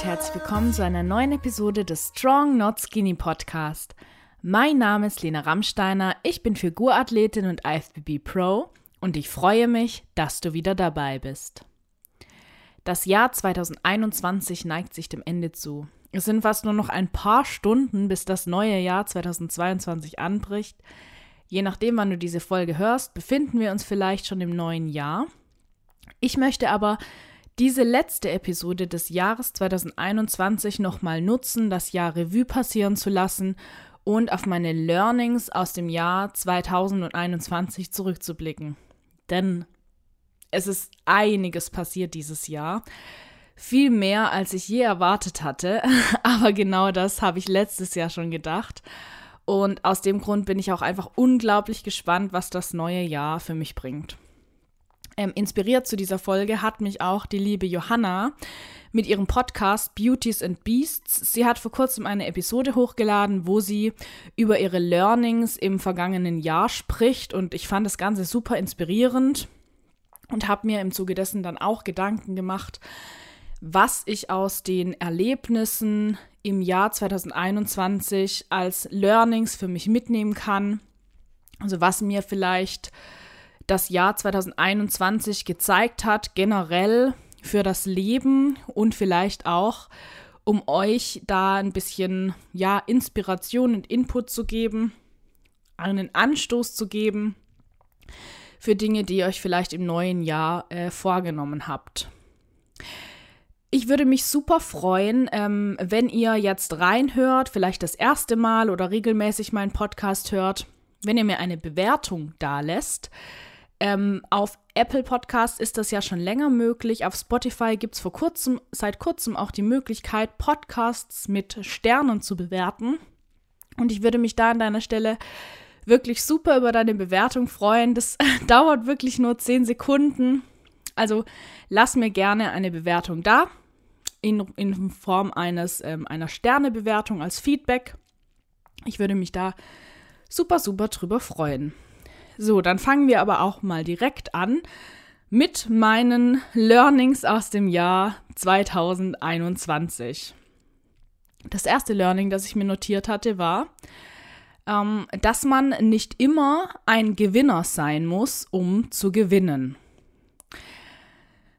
und herzlich willkommen zu einer neuen Episode des Strong Not Skinny Podcast. Mein Name ist Lena Rammsteiner, ich bin Figurathletin und IFBB Pro und ich freue mich, dass du wieder dabei bist. Das Jahr 2021 neigt sich dem Ende zu. Es sind fast nur noch ein paar Stunden, bis das neue Jahr 2022 anbricht. Je nachdem, wann du diese Folge hörst, befinden wir uns vielleicht schon im neuen Jahr. Ich möchte aber diese letzte Episode des Jahres 2021 nochmal nutzen, das Jahr Revue passieren zu lassen und auf meine Learnings aus dem Jahr 2021 zurückzublicken. Denn es ist einiges passiert dieses Jahr. Viel mehr, als ich je erwartet hatte. Aber genau das habe ich letztes Jahr schon gedacht. Und aus dem Grund bin ich auch einfach unglaublich gespannt, was das neue Jahr für mich bringt. Ähm, inspiriert zu dieser Folge hat mich auch die liebe Johanna mit ihrem Podcast Beauties and Beasts. Sie hat vor kurzem eine Episode hochgeladen, wo sie über ihre Learnings im vergangenen Jahr spricht und ich fand das Ganze super inspirierend und habe mir im Zuge dessen dann auch Gedanken gemacht, was ich aus den Erlebnissen im Jahr 2021 als Learnings für mich mitnehmen kann. Also was mir vielleicht das Jahr 2021 gezeigt hat, generell für das Leben und vielleicht auch, um euch da ein bisschen ja, Inspiration und Input zu geben, einen Anstoß zu geben für Dinge, die ihr euch vielleicht im neuen Jahr äh, vorgenommen habt. Ich würde mich super freuen, ähm, wenn ihr jetzt reinhört, vielleicht das erste Mal oder regelmäßig meinen Podcast hört, wenn ihr mir eine Bewertung da lässt. Ähm, auf Apple Podcast ist das ja schon länger möglich. Auf Spotify gibt es vor kurzem, seit kurzem auch die Möglichkeit, Podcasts mit Sternen zu bewerten. Und ich würde mich da an deiner Stelle wirklich super über deine Bewertung freuen. Das dauert wirklich nur 10 Sekunden. Also lass mir gerne eine Bewertung da. In, in Form eines, ähm, einer Sternebewertung als Feedback. Ich würde mich da super, super drüber freuen. So, dann fangen wir aber auch mal direkt an mit meinen Learnings aus dem Jahr 2021. Das erste Learning, das ich mir notiert hatte, war, ähm, dass man nicht immer ein Gewinner sein muss, um zu gewinnen.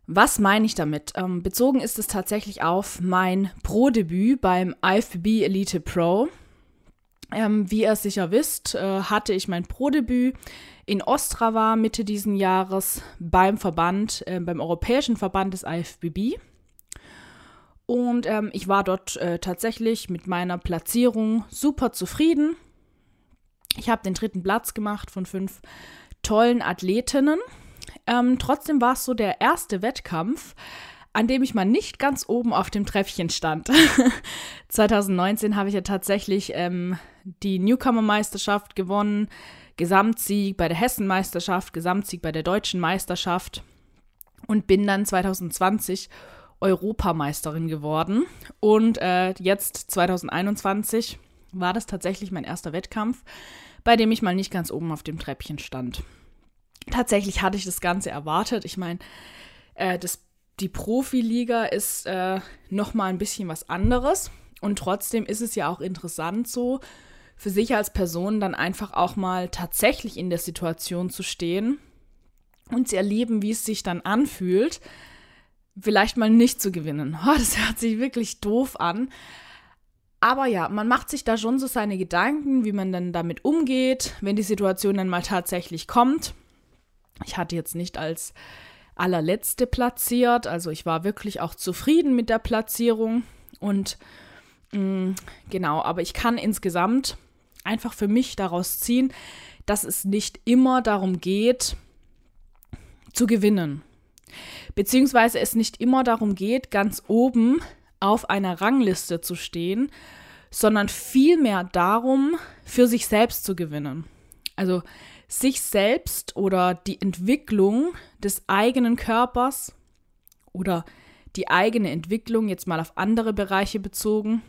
Was meine ich damit? Ähm, bezogen ist es tatsächlich auf mein Pro-Debüt beim IFBB Elite Pro. Ähm, wie ihr sicher wisst, äh, hatte ich mein Pro-Debüt in Ostrava Mitte diesen Jahres beim Verband, äh, beim Europäischen Verband des IFBB. Und ähm, ich war dort äh, tatsächlich mit meiner Platzierung super zufrieden. Ich habe den dritten Platz gemacht von fünf tollen Athletinnen. Ähm, trotzdem war es so der erste Wettkampf, an dem ich mal nicht ganz oben auf dem Treppchen stand. 2019 habe ich ja tatsächlich ähm, die Newcomer-Meisterschaft gewonnen, Gesamtsieg bei der Hessenmeisterschaft, Gesamtsieg bei der Deutschen Meisterschaft und bin dann 2020 Europameisterin geworden. Und äh, jetzt 2021 war das tatsächlich mein erster Wettkampf, bei dem ich mal nicht ganz oben auf dem Treppchen stand. Tatsächlich hatte ich das Ganze erwartet. Ich meine, äh, die Profiliga ist äh, noch mal ein bisschen was anderes. Und trotzdem ist es ja auch interessant so, für sich als Person dann einfach auch mal tatsächlich in der Situation zu stehen und zu erleben, wie es sich dann anfühlt, vielleicht mal nicht zu gewinnen. Oh, das hört sich wirklich doof an. Aber ja, man macht sich da schon so seine Gedanken, wie man dann damit umgeht, wenn die Situation dann mal tatsächlich kommt. Ich hatte jetzt nicht als allerletzte platziert, also ich war wirklich auch zufrieden mit der Platzierung und mh, mm, genau, aber ich kann insgesamt einfach für mich daraus ziehen, dass es nicht immer darum geht, zu gewinnen. Beziehungsweise es nicht immer darum geht, ganz oben auf einer Rangliste zu stehen, sondern vielmehr darum, für sich selbst zu gewinnen. Also sich selbst oder die Entwicklung des eigenen Körpers oder die eigene Entwicklung jetzt mal auf andere Bereiche bezogen,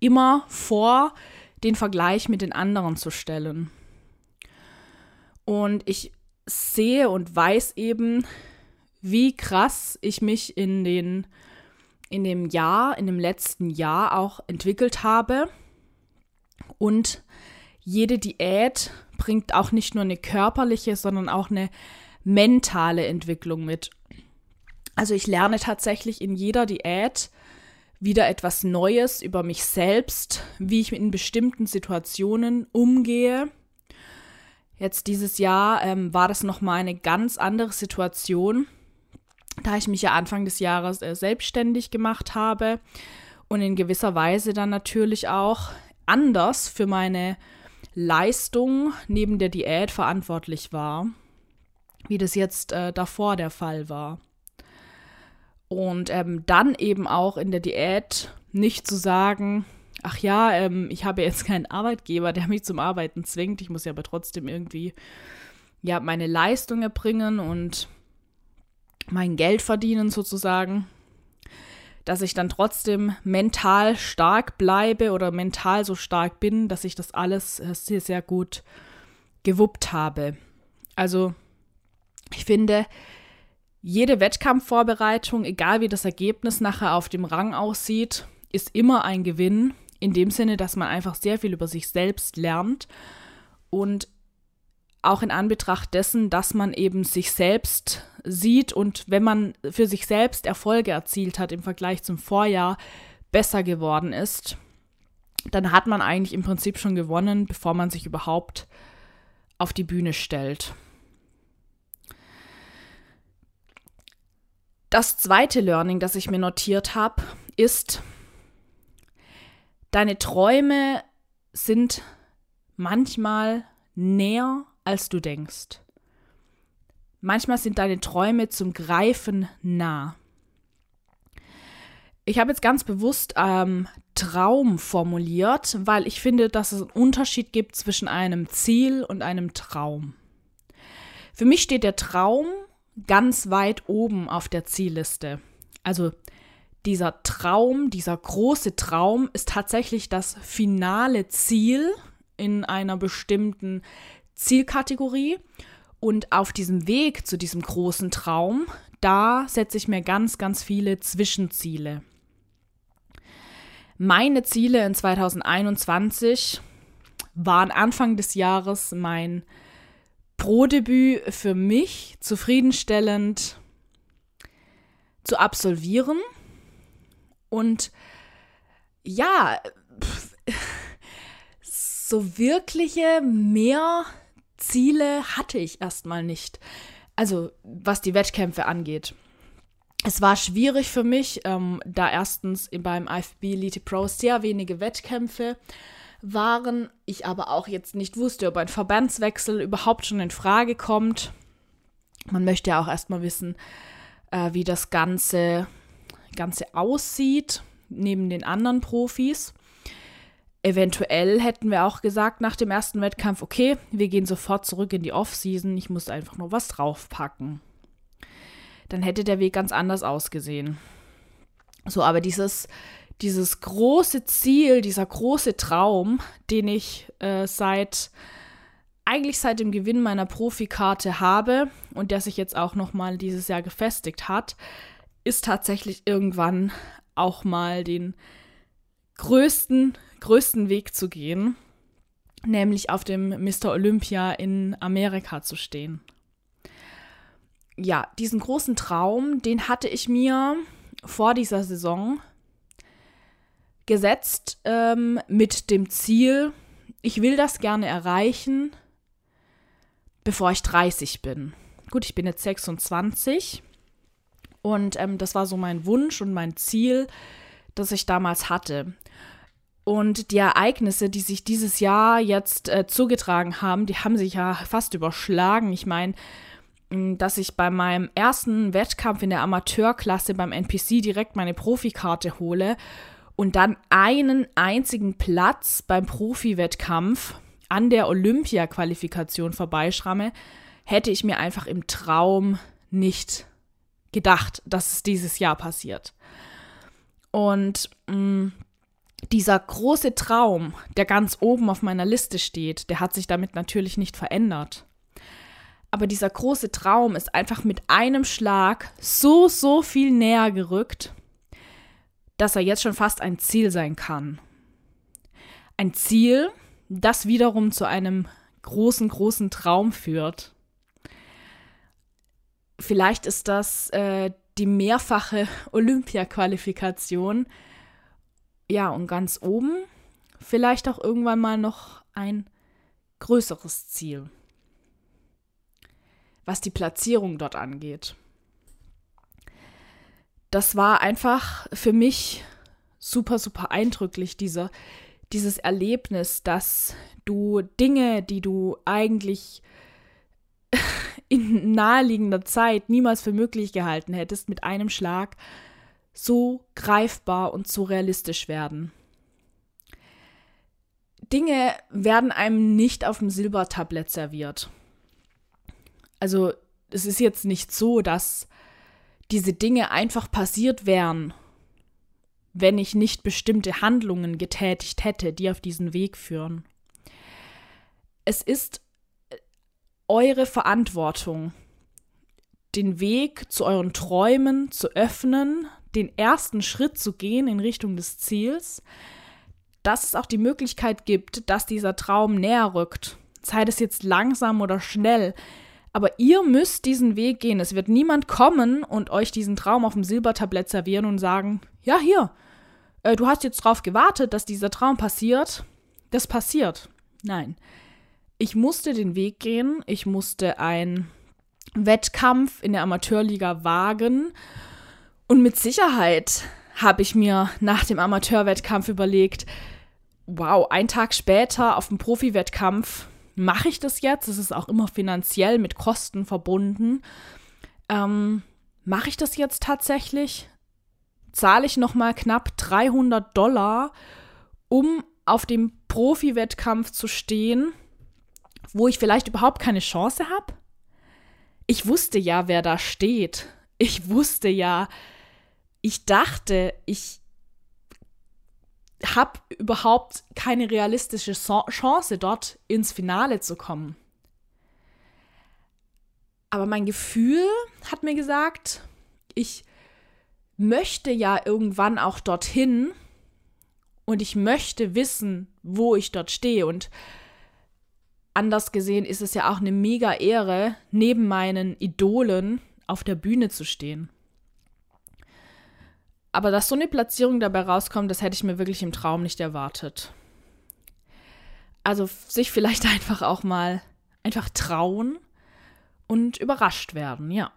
immer vor den Vergleich mit den anderen zu stellen. Und ich sehe und weiß eben, wie krass ich mich in den in dem Jahr, in dem letzten Jahr auch entwickelt habe. Und jede Diät bringt auch nicht nur eine körperliche, sondern auch eine mentale Entwicklung mit. Also ich lerne tatsächlich in jeder Diät wieder etwas Neues über mich selbst, wie ich in bestimmten Situationen umgehe. Jetzt dieses Jahr ähm, war das nochmal eine ganz andere Situation, da ich mich ja Anfang des Jahres äh, selbstständig gemacht habe und in gewisser Weise dann natürlich auch anders für meine Leistung neben der Diät verantwortlich war, wie das jetzt äh, davor der Fall war. Und ähm, dann eben auch in der Diät nicht zu sagen, ach ja, ähm, ich habe jetzt keinen Arbeitgeber, der mich zum Arbeiten zwingt. Ich muss ja aber trotzdem irgendwie ja meine Leistung erbringen und mein Geld verdienen sozusagen, dass ich dann trotzdem mental stark bleibe oder mental so stark bin, dass ich das alles äh, sehr, sehr gut gewuppt habe. Also ich finde, jede Wettkampfvorbereitung, egal wie das Ergebnis nachher auf dem Rang aussieht, ist immer ein Gewinn. In dem Sinne, dass man einfach sehr viel über sich selbst lernt und auch in Anbetracht dessen, dass man eben sich selbst sieht und wenn man für sich selbst Erfolge erzielt hat im Vergleich zum Vorjahr, besser geworden ist, dann hat man eigentlich im Prinzip schon gewonnen, bevor man sich überhaupt auf die Bühne stellt. Das zweite Learning, das ich mir notiert habe, ist, deine Träume sind manchmal näher, als du denkst. Manchmal sind deine Träume zum Greifen nah. Ich habe jetzt ganz bewusst ähm, Traum formuliert, weil ich finde, dass es einen Unterschied gibt zwischen einem Ziel und einem Traum. Für mich steht der Traum ganz weit oben auf der Zielliste. Also dieser Traum, dieser große Traum ist tatsächlich das finale Ziel in einer bestimmten Zielkategorie. Und auf diesem Weg zu diesem großen Traum, da setze ich mir ganz, ganz viele Zwischenziele. Meine Ziele in 2021 waren Anfang des Jahres mein Pro-Debüt für mich zufriedenstellend zu absolvieren. Und ja, so wirkliche mehr Ziele hatte ich erstmal nicht. Also was die Wettkämpfe angeht. Es war schwierig für mich, ähm, da erstens beim IFB Elite Pro sehr wenige Wettkämpfe waren, ich aber auch jetzt nicht wusste, ob ein Verbandswechsel überhaupt schon in Frage kommt. Man möchte ja auch erstmal wissen, äh, wie das Ganze, Ganze aussieht neben den anderen Profis. Eventuell hätten wir auch gesagt nach dem ersten Wettkampf, okay, wir gehen sofort zurück in die Off-Season, ich muss einfach nur was draufpacken. Dann hätte der Weg ganz anders ausgesehen. So, aber dieses, dieses große Ziel, dieser große Traum, den ich äh, seit eigentlich seit dem Gewinn meiner Profikarte habe und der sich jetzt auch noch mal dieses Jahr gefestigt hat, ist tatsächlich irgendwann auch mal den größten größten Weg zu gehen, nämlich auf dem Mr. Olympia in Amerika zu stehen. Ja, diesen großen Traum, den hatte ich mir vor dieser Saison gesetzt ähm, mit dem Ziel, ich will das gerne erreichen, bevor ich 30 bin. Gut, ich bin jetzt 26 und ähm, das war so mein Wunsch und mein Ziel, das ich damals hatte. Und die Ereignisse, die sich dieses Jahr jetzt äh, zugetragen haben, die haben sich ja fast überschlagen. Ich meine, dass ich bei meinem ersten Wettkampf in der Amateurklasse beim NPC direkt meine Profikarte hole und dann einen einzigen Platz beim Profi-Wettkampf an der Olympia-Qualifikation vorbeischramme, hätte ich mir einfach im Traum nicht gedacht, dass es dieses Jahr passiert. Und mh, dieser große Traum, der ganz oben auf meiner Liste steht, der hat sich damit natürlich nicht verändert. Aber dieser große Traum ist einfach mit einem Schlag so, so viel näher gerückt, dass er jetzt schon fast ein Ziel sein kann. Ein Ziel, das wiederum zu einem großen, großen Traum führt. Vielleicht ist das äh, die mehrfache Olympia-Qualifikation. Ja, und ganz oben vielleicht auch irgendwann mal noch ein größeres Ziel, was die Platzierung dort angeht. Das war einfach für mich super, super eindrücklich, diese, dieses Erlebnis, dass du Dinge, die du eigentlich in naheliegender Zeit niemals für möglich gehalten hättest, mit einem Schlag so greifbar und so realistisch werden. Dinge werden einem nicht auf dem Silbertablett serviert. Also es ist jetzt nicht so, dass diese Dinge einfach passiert wären, wenn ich nicht bestimmte Handlungen getätigt hätte, die auf diesen Weg führen. Es ist äh, eure Verantwortung, den Weg zu euren Träumen zu öffnen, den ersten Schritt zu gehen in Richtung des Ziels, dass es auch die Möglichkeit gibt, dass dieser Traum näher rückt. Sei das jetzt langsam oder schnell. Aber ihr müsst diesen Weg gehen. Es wird niemand kommen und euch diesen Traum auf dem Silbertablett servieren und sagen, ja, hier, äh, du hast jetzt drauf gewartet, dass dieser Traum passiert. Das passiert. Nein. Ich musste den Weg gehen. Ich musste einen Wettkampf in der Amateurliga wagen. Und mit Sicherheit habe ich mir nach dem Amateurwettkampf überlegt, wow, ein Tag später auf dem Profi-Wettkampf mache ich das jetzt. Es ist auch immer finanziell mit Kosten verbunden. Ähm, mache ich das jetzt tatsächlich? Zahle ich nochmal knapp 300 Dollar, um auf dem Profi-Wettkampf zu stehen, wo ich vielleicht überhaupt keine Chance habe? Ich wusste ja, wer da steht. Ich wusste ja, ich dachte, ich habe überhaupt keine realistische Chance, dort ins Finale zu kommen. Aber mein Gefühl hat mir gesagt, ich möchte ja irgendwann auch dorthin und ich möchte wissen, wo ich dort stehe. Und anders gesehen ist es ja auch eine mega Ehre, neben meinen Idolen auf der Bühne zu stehen. Aber dass so eine Platzierung dabei rauskommt, das hätte ich mir wirklich im Traum nicht erwartet. Also sich vielleicht einfach auch mal einfach trauen und überrascht werden, ja.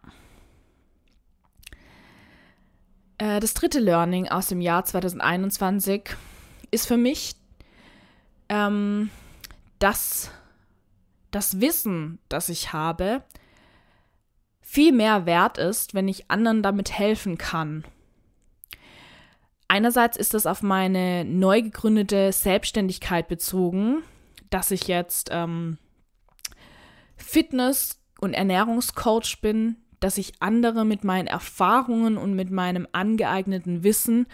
Äh, das dritte Learning aus dem Jahr 2021 ist für mich, ähm, dass das Wissen, das ich habe, viel mehr wert ist, wenn ich anderen damit helfen kann Einerseits ist es auf meine neu gegründete Selbstständigkeit bezogen, dass ich jetzt ähm, Fitness- und Ernährungscoach bin, dass ich andere mit meinen Erfahrungen und mit meinem angeeigneten Wissen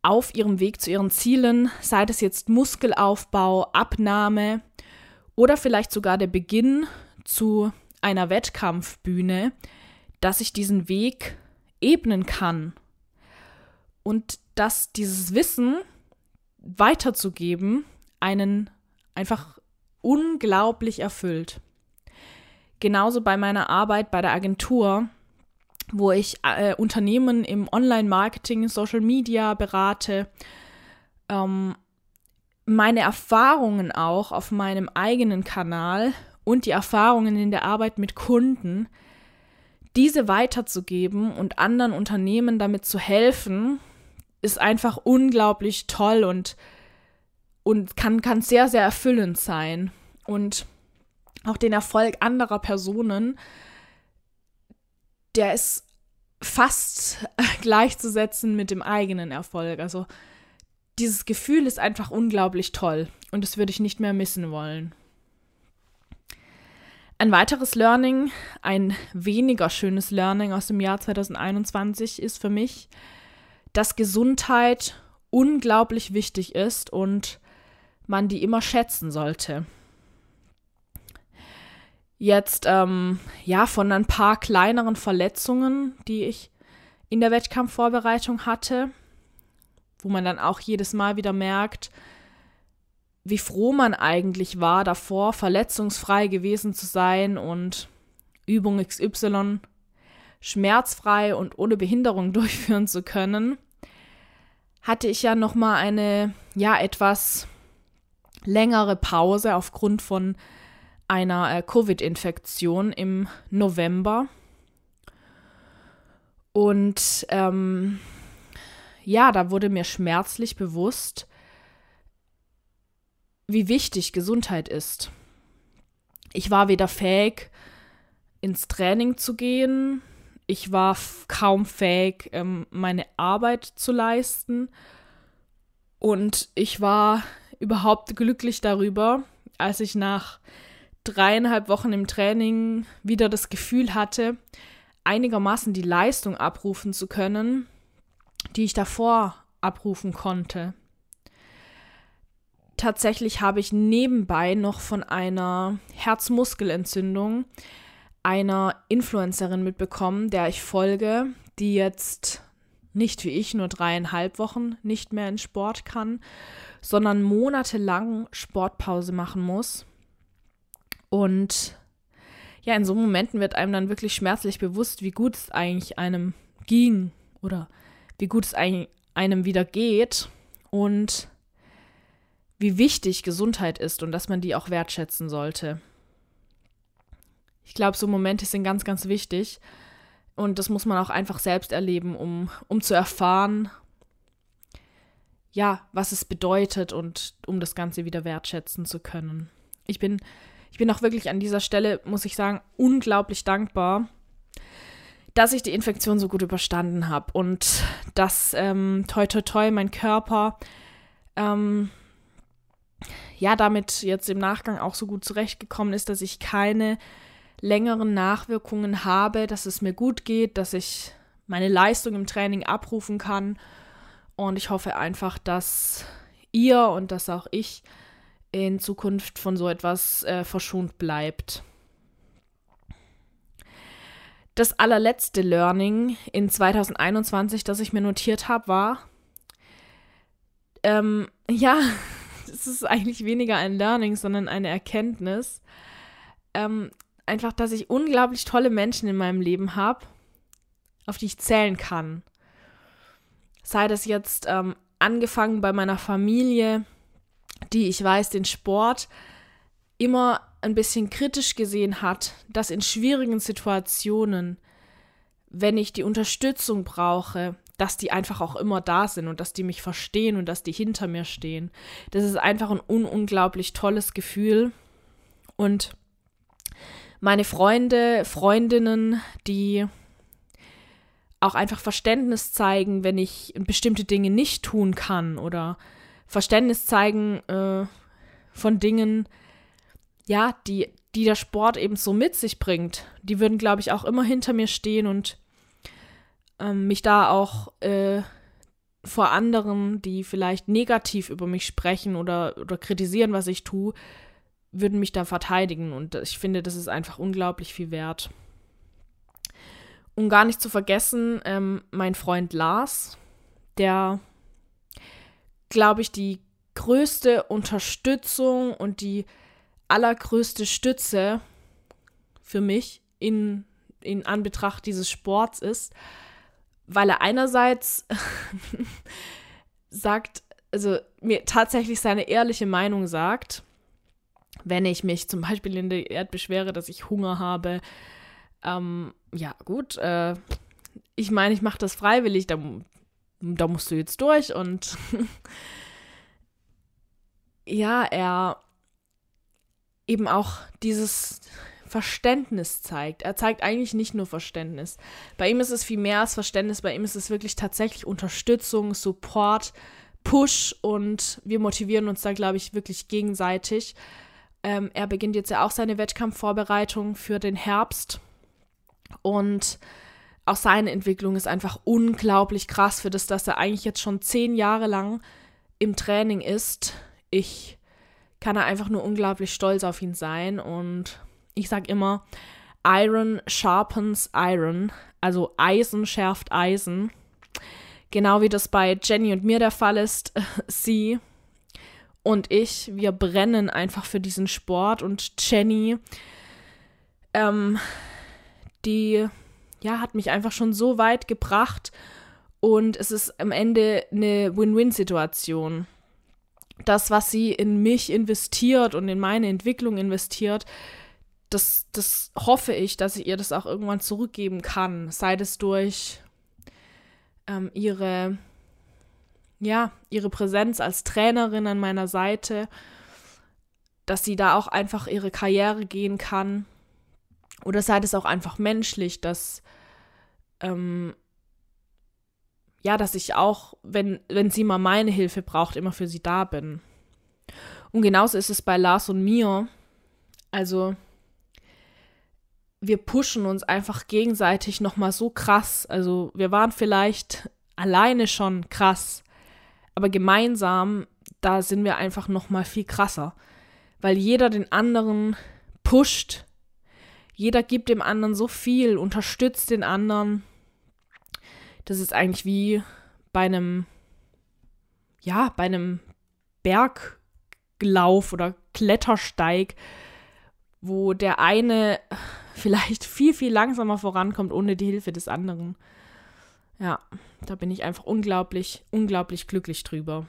auf ihrem Weg zu ihren Zielen, sei es jetzt Muskelaufbau, Abnahme oder vielleicht sogar der Beginn zu einer Wettkampfbühne, dass ich diesen Weg ebnen kann und dass dieses Wissen weiterzugeben einen einfach unglaublich erfüllt. Genauso bei meiner Arbeit bei der Agentur, wo ich äh, Unternehmen im Online-Marketing, Social Media berate, ähm, meine Erfahrungen auch auf meinem eigenen Kanal und die Erfahrungen in der Arbeit mit Kunden, diese weiterzugeben und anderen Unternehmen damit zu helfen, ist einfach unglaublich toll und, und kann, kann sehr, sehr erfüllend sein. Und auch den Erfolg anderer Personen, der ist fast gleichzusetzen mit dem eigenen Erfolg. Also dieses Gefühl ist einfach unglaublich toll und das würde ich nicht mehr missen wollen. Ein weiteres Learning, ein weniger schönes Learning aus dem Jahr 2021 ist für mich, dass Gesundheit unglaublich wichtig ist und man die immer schätzen sollte. Jetzt, ähm, ja, von ein paar kleineren Verletzungen, die ich in der Wettkampfvorbereitung hatte, wo man dann auch jedes Mal wieder merkt, wie froh man eigentlich war, davor verletzungsfrei gewesen zu sein und Übung XY schmerzfrei und ohne Behinderung durchführen zu können, hatte ich ja noch mal eine ja etwas längere Pause aufgrund von einer äh, Covid-Infektion im November. Und ähm, ja, da wurde mir schmerzlich bewusst, wie wichtig Gesundheit ist. Ich war weder fähig, ins Training zu gehen, ich war kaum fähig, ähm, meine Arbeit zu leisten und ich war überhaupt glücklich darüber, als ich nach dreieinhalb Wochen im Training wieder das Gefühl hatte, einigermaßen die Leistung abrufen zu können, die ich davor abrufen konnte. Tatsächlich habe ich nebenbei noch von einer Herzmuskelentzündung einer Influencerin mitbekommen, der ich folge, die jetzt nicht wie ich nur dreieinhalb Wochen nicht mehr in Sport kann, sondern monatelang Sportpause machen muss. Und ja, in so Momenten wird einem dann wirklich schmerzlich bewusst, wie gut es eigentlich einem ging oder wie gut es einem wieder geht und wie wichtig Gesundheit ist und dass man die auch wertschätzen sollte. Ich glaube, so Momente sind ganz, ganz wichtig. Und das muss man auch einfach selbst erleben, um, um zu erfahren, ja, was es bedeutet und um das Ganze wieder wertschätzen zu können. Ich bin, ich bin auch wirklich an dieser Stelle, muss ich sagen, unglaublich dankbar, dass ich die Infektion so gut überstanden habe und dass ähm, toi toi toi mein Körper ähm, ja damit jetzt im Nachgang auch so gut zurechtgekommen ist, dass ich keine längeren Nachwirkungen habe, dass es mir gut geht, dass ich meine Leistung im Training abrufen kann. Und ich hoffe einfach, dass ihr und dass auch ich in Zukunft von so etwas äh, verschont bleibt. Das allerletzte Learning in 2021, das ich mir notiert habe, war, ähm, ja, es ist eigentlich weniger ein Learning, sondern eine Erkenntnis. Ähm, einfach, dass ich unglaublich tolle Menschen in meinem Leben habe, auf die ich zählen kann. Sei das jetzt ähm, angefangen bei meiner Familie, die ich weiß, den Sport immer ein bisschen kritisch gesehen hat, dass in schwierigen Situationen, wenn ich die Unterstützung brauche, dass die einfach auch immer da sind und dass die mich verstehen und dass die hinter mir stehen. Das ist einfach ein un unglaublich tolles Gefühl. Und meine Freunde, Freundinnen, die auch einfach Verständnis zeigen, wenn ich bestimmte Dinge nicht tun kann oder Verständnis zeigen äh, von Dingen, ja, die, die der Sport eben so mit sich bringt. Die würden, glaube ich, auch immer hinter mir stehen und ähm, mich da auch äh, vor anderen, die vielleicht negativ über mich sprechen oder, oder kritisieren, was ich tue, würden mich da verteidigen und ich finde, das ist einfach unglaublich viel wert. Um gar nicht zu vergessen, ähm, mein Freund Lars, der, glaube ich, die größte Unterstützung und die allergrößte Stütze für mich in, in Anbetracht dieses Sports ist, weil er einerseits sagt, also mir tatsächlich seine ehrliche Meinung sagt, wenn ich mich zum Beispiel in der Erd beschwere, dass ich Hunger habe, ähm, ja, gut, äh, ich meine, ich mache das freiwillig, da, da musst du jetzt durch und ja, er eben auch dieses Verständnis zeigt. Er zeigt eigentlich nicht nur Verständnis. Bei ihm ist es viel mehr als Verständnis, bei ihm ist es wirklich tatsächlich Unterstützung, Support, Push und wir motivieren uns da, glaube ich, wirklich gegenseitig. Ähm, er beginnt jetzt ja auch seine Wettkampfvorbereitung für den Herbst. Und auch seine Entwicklung ist einfach unglaublich krass für das, dass er eigentlich jetzt schon zehn Jahre lang im Training ist. Ich kann er einfach nur unglaublich stolz auf ihn sein. Und ich sage immer, Iron sharpens Iron, also Eisen schärft Eisen. Genau wie das bei Jenny und mir der Fall ist, sie und ich, wir brennen einfach für diesen Sport und Jenny, ähm, die, ja, hat mich einfach schon so weit gebracht und es ist am Ende eine Win-Win-Situation. Das, was sie in mich investiert und in meine Entwicklung investiert, das, das hoffe ich, dass ich ihr das auch irgendwann zurückgeben kann. Sei es durch ähm, ihre, ja, ihre Präsenz als Trainerin an meiner Seite, dass sie da auch einfach ihre Karriere gehen kann. Oder sei es auch einfach menschlich, dass ähm, ja, dass ich auch, wenn, wenn sie mal meine Hilfe braucht, immer für sie da bin. Und genauso ist es bei Lars und mir. Also, wir pushen uns einfach gegenseitig nochmal so krass. Also, wir waren vielleicht alleine schon krass, aber gemeinsam, da sind wir einfach nochmal viel krasser. Weil jeder den anderen pusht. Jeder gibt dem anderen so viel, unterstützt den anderen das ist eigentlich wie bei einem, ja, bei einem Berglauf oder Klettersteig, wo der eine vielleicht viel, viel langsamer vorankommt ohne die Hilfe des anderen. Ja, da bin ich einfach unglaublich, unglaublich glücklich drüber.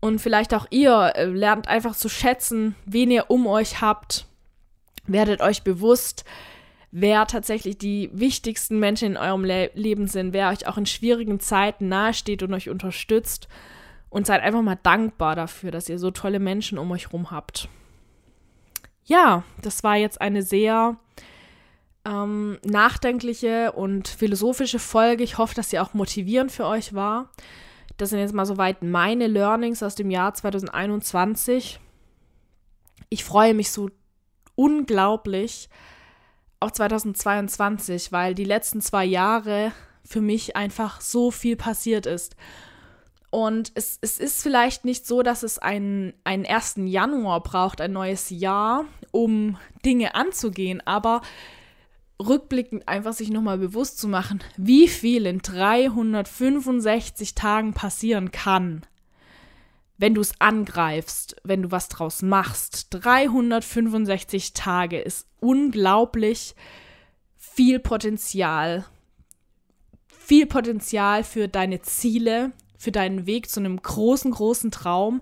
Und vielleicht auch ihr äh, lernt einfach zu schätzen, wen ihr um euch habt. Werdet euch bewusst, wer tatsächlich die wichtigsten Menschen in eurem Le Leben sind, wer euch auch in schwierigen Zeiten nahesteht und euch unterstützt. Und seid einfach mal dankbar dafür, dass ihr so tolle Menschen um euch rum habt. Ja, das war jetzt eine sehr ähm, nachdenkliche und philosophische Folge. Ich hoffe, dass sie auch motivierend für euch war. Das sind jetzt mal soweit meine Learnings aus dem Jahr 2021. Ich freue mich so unglaublich, auch 2022, weil die letzten zwei Jahre für mich einfach so viel passiert ist. Und es, es ist vielleicht nicht so, dass es einen, einen 1. Januar braucht, ein neues Jahr, um Dinge anzugehen, aber rückblickend einfach sich nochmal bewusst zu machen, wie viel in 365 Tagen passieren kann wenn du es angreifst, wenn du was draus machst. 365 Tage ist unglaublich viel Potenzial. Viel Potenzial für deine Ziele, für deinen Weg zu einem großen, großen Traum.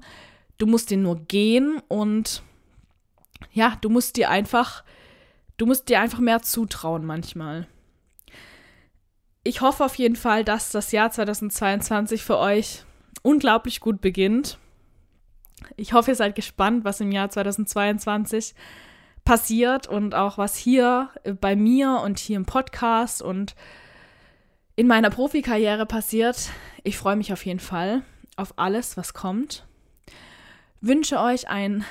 Du musst den nur gehen und ja, du musst dir einfach, du musst dir einfach mehr zutrauen manchmal. Ich hoffe auf jeden Fall, dass das Jahr 2022 für euch unglaublich gut beginnt ich hoffe, ihr seid gespannt, was im Jahr 2022 passiert und auch was hier bei mir und hier im Podcast und in meiner Profikarriere passiert. Ich freue mich auf jeden Fall auf alles, was kommt. Wünsche euch einen,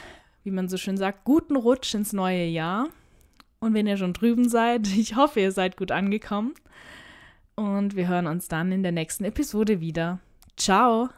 wie man so schön sagt, guten Rutsch ins neue Jahr. Und wenn ihr schon drüben seid, ich hoffe, ihr seid gut angekommen. Und wir hören uns dann in der nächsten Episode wieder. Ciao!